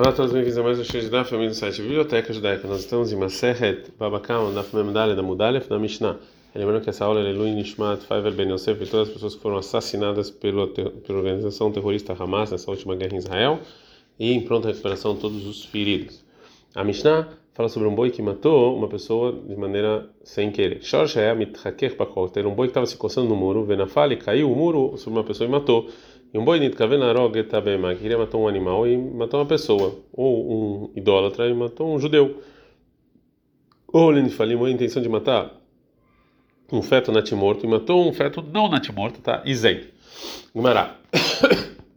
Olá a todos, bem-vindos a mais um show de Daf, do site Biblioteca Judaica. Nós estamos em Maseret Babakam, Daf Memdalha da Mudalef, da Mishnah. Lembrando que essa aula é Lui Nishmat, Faivel Ben Yosef e todas as pessoas que foram assassinadas pela, pela organização terrorista Hamas nessa última guerra em Israel e em pronta recuperação todos os feridos. A Mishnah fala sobre um boi que matou uma pessoa de maneira sem querer. Shorshaya mithaker pakol. Era um boi que estava se coçando no muro, Venafale caiu o muro sobre uma pessoa e matou. E um boi nitkavenarog etabema, que queria matar um animal e matou uma pessoa, ou um idólatra e matou um judeu. Ou Lenifalim, a intenção de matar um feto natimorto e matou um feto não natimorto, tá isento. Gumará.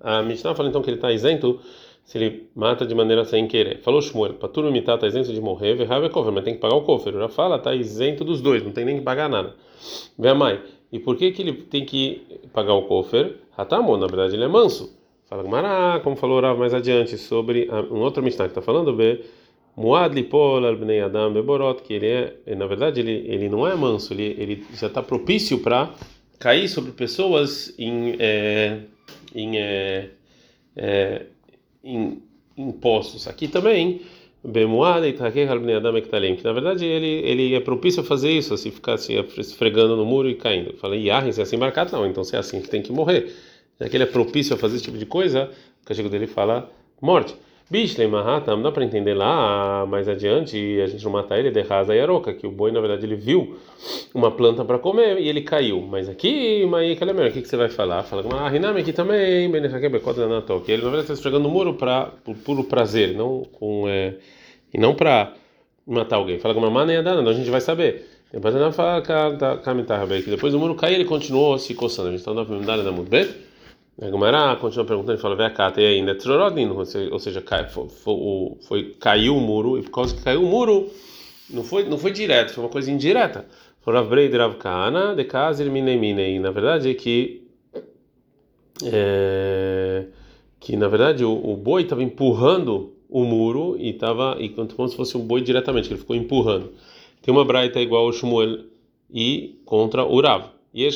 A Mishnah fala então que ele está isento se ele mata de maneira sem querer. Falou Shmuel, Patur imitar está isento de morrer, Verrave cover, mas tem que pagar o cofre. Já fala, está isento dos dois, não tem nem que pagar nada. Vê a mãe. E por que que ele tem que pagar o cofre? Hatamon, na verdade ele é manso. Fala Gumará, como falou Rav mais adiante sobre um outro Mishnah que está falando, be Muad lipol bnei adam beborot, que ele é, na verdade ele ele não é manso, ele ele já está propício para cair sobre pessoas em é, em é, é, em, em postos. Aqui também, que na verdade ele ele é propício a fazer isso, assim ficar se assim, esfregando no muro e caindo. Falei, Yahin, se é assim marcado, não, então se é assim que tem que morrer. Já que ele é propício a fazer esse tipo de coisa, o castigo dele fala morte. Bishlei Mahatam, dá para entender lá mais adiante, e a gente não matar ele de e aroca, que o boi na verdade ele viu uma planta para comer e ele caiu. Mas aqui, Maí Kalemer, o que, que você vai falar? Fala, ah, Riname aqui também, que ele na verdade está esfregando o muro para por puro prazer, não com, é, e não para matar alguém. Fala com uma maneira dana, a gente vai saber. Depois do muro cair ele continuou se coçando. A gente está na medalha da Mudbet. A Gumara continua perguntando e fala: Vê a cata e ainda ou seja, cai, foi, foi, caiu o muro, e por causa que caiu o muro, não foi, não foi direto, foi uma coisa indireta. De Minemine. Na verdade, é que. É, que na verdade o, o boi estava empurrando o muro e estava e como se fosse um boi diretamente, que ele ficou empurrando. Tem uma braita igual ao Shmuel e contra o Rav. E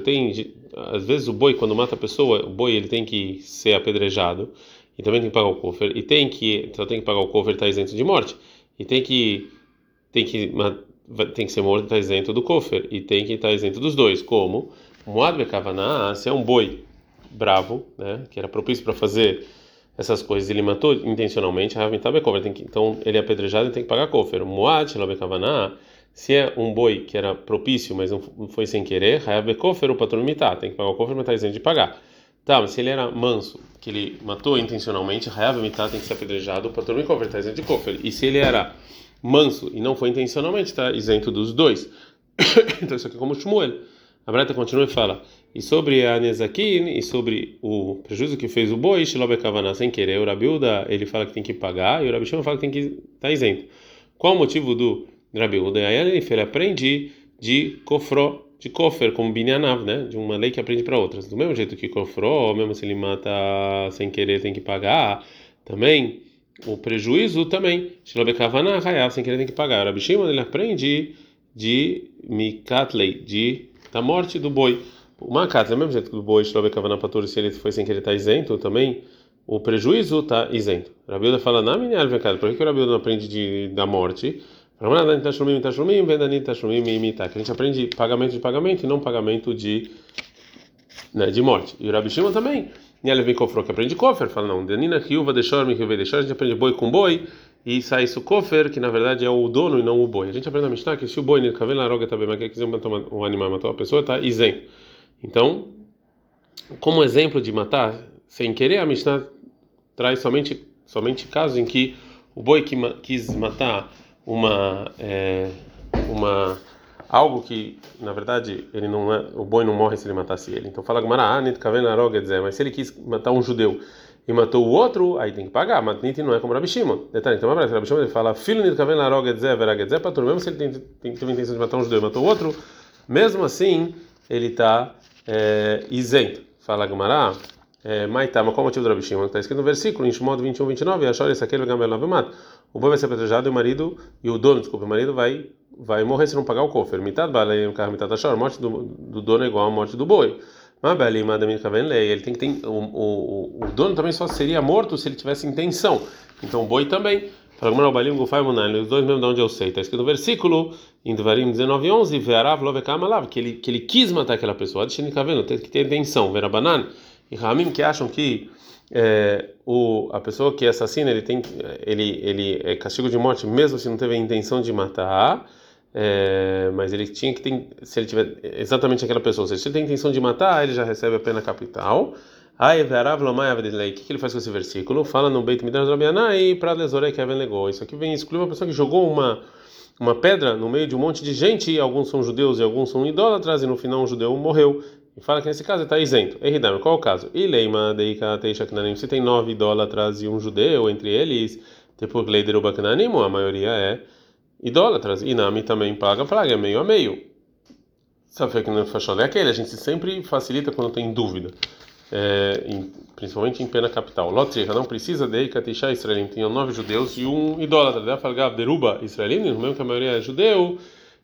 tem às vezes o boi quando mata a pessoa, o boi ele tem que ser apedrejado e também tem que pagar o cofer e tem que só tem que pagar o cofer está isento de morte e tem que tem que tem que ser morto está isento do cofer e tem que estar tá isento dos dois como Moad Bekavaná, se é um boi bravo, né, que era propício para fazer essas coisas, ele matou intencionalmente, então ele é apedrejado e tem que pagar cofer. Moad Bekavaná se é um boi que era propício, mas não foi sem querer, Hayabekofer o patrão imitar, tem que pagar o cofer, mas está isento de pagar. Tá, mas se ele era manso, que ele matou intencionalmente, Hayabemitá tem que ser apedrejado, o patrão cofer está isento de cofer. E se ele era manso e não foi intencionalmente, está isento dos dois. então isso aqui é como Shmuel. A Breta continua e fala: e sobre a Nezakin, e sobre o prejuízo que fez o boi, Shilobekavaná sem querer, o Rabiuda ele fala que tem que pagar, e o Rabishima fala que tem que estar tá isento. Qual o motivo do Rabi Udayan ele aprende de kofro, de kofer, como binyanav, né? De uma lei que aprende para outras. Do mesmo jeito que kofro, mesmo se ele mata sem querer, tem que pagar. Também o prejuízo também. Shilobekavana hayav, sem querer tem que pagar. Rabi Shimon ele aprende de mikatlei, de da morte do boi. O do mesmo jeito que o boi Shilobekavana patur, se ele foi sem querer está isento também. O prejuízo está isento. Rabi fala na minha por que o Rabi não aprende de, da morte? Que a gente aprende pagamento de pagamento e não pagamento de, né, de morte. E o Rabi Shimon também. E ela vem cofrou que aprende kofer. Fala, não, Danina Riuva deixou me que deixar. A gente aprende boi com boi. E sai isso kofer, que na verdade é o dono e não o boi. A gente aprende na Mishnah que se o boi, ne cavela roga também, mas que quiser matar um animal, matar uma pessoa, está isento. Então, como exemplo de matar sem querer, a Mishnah traz somente, somente casos em que o boi que quis matar uma é, uma algo que na verdade ele não é, o boi não morre se ele matasse ele. Então fala Gmaraanit ah, mas se ele quis matar um judeu e matou o outro, aí tem que pagar. Matnit não é como Rabi Shimon. Detalhe, então Rabi Shimon ele fala filho nit kaven para mesmo se ele tem, tem, teve a intenção de matar um judeu e matou o outro, mesmo assim ele está é, isento. Fala Gmará é, Maitá, mas qual o motivo do Rabi Shimon? Está escrito no versículo, em Shimon 21, 29, Achor esse aquele gamel mata. O boi vai ser apedrejado e o marido, e o dono, desculpa, o marido vai vai morrer se não pagar o cofer. Mitad balei, carro mitad achor. A morte do, do dono é igual à morte do boi. ele tem que ter, o, o, o dono também só seria morto se ele tivesse intenção. Então o boi também. Os dois mesmo de onde eu sei. Está escrito no versículo, em Devarim 19, 11, que ele, que ele quis matar aquela pessoa. Tem que ter intenção. Verabanan e Ramim que acham que é, o, a pessoa que assassina ele tem ele ele é castigo de morte mesmo se não teve a intenção de matar é, mas ele tinha que ter se ele tiver exatamente aquela pessoa se ele tem a intenção de matar ele já recebe a pena capital. Aí o que, ele faz com esse versículo? Fala no Beit Midrash e para Lezorei Kevin legou. Isso aqui vem excluir uma pessoa que jogou uma uma pedra no meio de um monte de gente alguns são judeus e alguns são idólatras e no final um judeu morreu e fala que nesse caso ele está isento. Eridam, qual é o caso? Ileima deika teisha knanim. Se tem nove idólatras e um judeu entre eles, tipo Gleider Ubaknanim, a maioria é idólatras. E Nami também paga praga, é meio a meio. Sabe que não fechou é aquele, a gente sempre facilita quando tem dúvida. É, em, principalmente em pena capital. Lotriha não precisa de Katisha Israelim. Tinham nove judeus e um idólatra. Deve falar Deruba Israelim, mesmo que a maioria é judeu.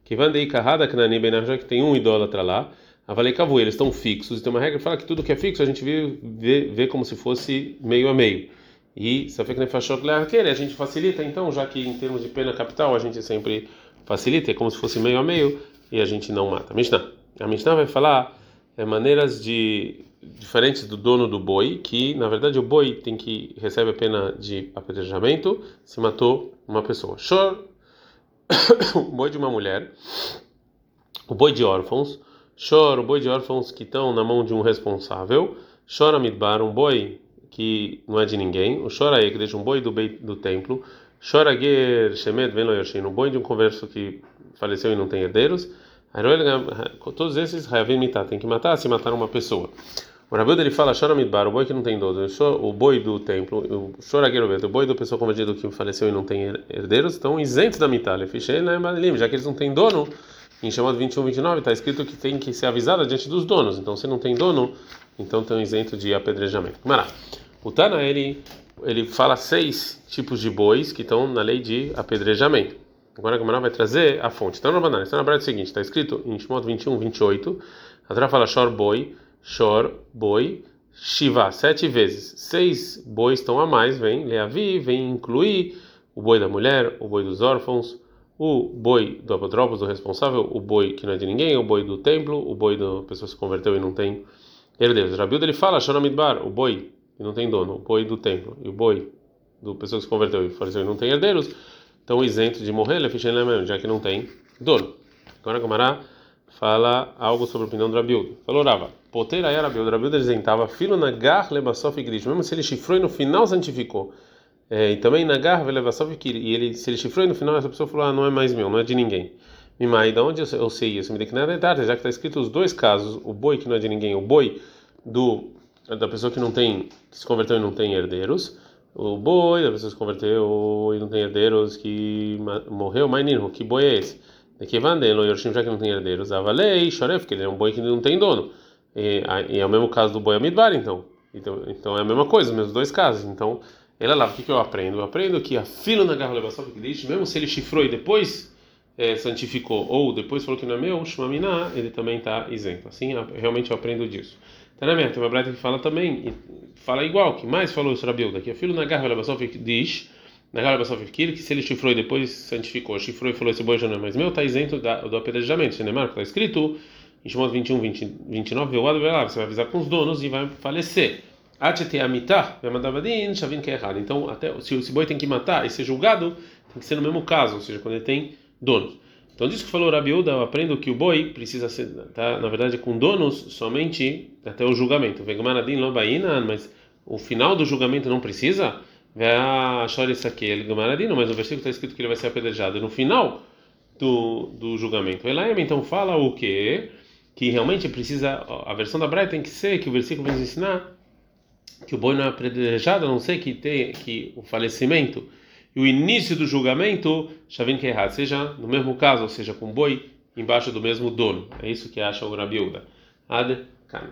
Que van de Kahada Knani já que tem um idólatra lá. Avalei cavu, eles estão fixos. Tem uma regra que fala que tudo que é fixo a gente vê, vê, vê como se fosse meio a meio. E Safek Nefashot Leaquele, a gente facilita, então, já que em termos de pena capital a gente sempre facilita, é como se fosse meio a meio, e a gente não mata. Mishnah. A Mishnah vai falar é, maneiras de diferentes do dono do boi, que na verdade o boi tem que recebe a pena de apedrejamento se matou uma pessoa. Shor, o boi de uma mulher, o boi de órfãos, Chora o boi de órfãos que estão na mão de um responsável. Chora Midbar, um boi que não é de ninguém. O Chora Ekdesh, um boi do, do templo. Chora Ger Shemet Ben um boi de um converso que faleceu e não tem herdeiros. Todos esses Hayavim Mitá, tem que matar se matar uma pessoa. O Rabildo ele fala Chora Midbar, o boi que não tem dono. O boi do templo, o Chora Gerobet, o boi da pessoa convertida que faleceu e não tem herdeiros, estão isentos da Mitá. Já que eles não têm dono em chamado 21, 29 está escrito que tem que ser avisada diante dos donos. Então, se não tem dono, então um isento de apedrejamento. Mará. O Tana ele ele fala seis tipos de bois que estão na lei de apedrejamento. Agora a Gamara vai trazer a fonte. Então, na banana, está na verdade é o seguinte: está escrito em Shemot 21, 28. A Torá fala shor boi, shor boi, shiva, sete vezes. Seis bois estão a mais, vem leavi, vem incluir o boi da mulher, o boi dos órfãos o boi do apotropos, do responsável, o boi que não é de ninguém, o boi do templo, o boi da pessoa que se converteu e não tem herdeiros. Rabilda ele fala, Shoramidbar, o boi que não tem dono, o boi do templo e o boi do pessoa que se converteu e faleceu e não tem herdeiros, estão isentos de morrer, já que não tem dono. Agora Camará fala algo sobre a opinião do Rabilda. Falou Rava, poteira era Rabilda, Rabilda isentava, filo na gar lebasof mesmo se ele chifrou e no final santificou. É, e também na garra elevação que e ele se ele chifrou e no final essa pessoa falou ah não é mais meu não é de ninguém Mimai, da onde eu sei isso? Me declara tarde, já que está escrito os dois casos, o boi que não é de ninguém, o boi do da pessoa que não tem que se converteu e não tem herdeiros, o boi da pessoa que se converteu e não tem herdeiros que morreu, mas nem que boi é esse? De que vandelo, Yorshim já que não tem herdeiros, avalei, choref, que ele é um boi que não tem dono. E, e é o mesmo caso do boi Amidbar, então. então. Então é a mesma coisa, os mesmos dois casos. Então ela lá, o que, que eu aprendo? Eu aprendo que a fila na garra levação que mesmo se ele chifrou e depois é, santificou, ou depois falou que não é meu, Shmaminá, ele também está isento. Assim, realmente eu aprendo disso. Tá na minha, tem uma breta que fala também, fala igual, que mais falou isso Rabilda, que a fila na garra levação diz, na garra levação que se ele chifrou e depois santificou, chifrou e falou esse boi já não é mais meu, está isento da, do apedrejamento. Cinemarco, está escrito em Shimon 21, 20, 29, você vai avisar com os donos e vai falecer. Então, até se o boi tem que matar e ser julgado, tem que ser no mesmo caso, ou seja, quando ele tem donos. Então, disso que falou Rabiuda, eu aprendo que o boi precisa ser, tá, na verdade, com donos somente até o julgamento. Mas o final do julgamento não precisa? mas no versículo está escrito que ele vai ser apedrejado no final do, do julgamento. Elaim, então fala o quê? Que realmente precisa, a versão da Braia tem que ser que o versículo vai ensinar que o boi não é apedrejado, a não ser que tenha que o falecimento e o início do julgamento, Shavin errado, seja no mesmo caso, ou seja, com o boi embaixo do mesmo dono. É isso que acha o Rabiuda. Ad -kan.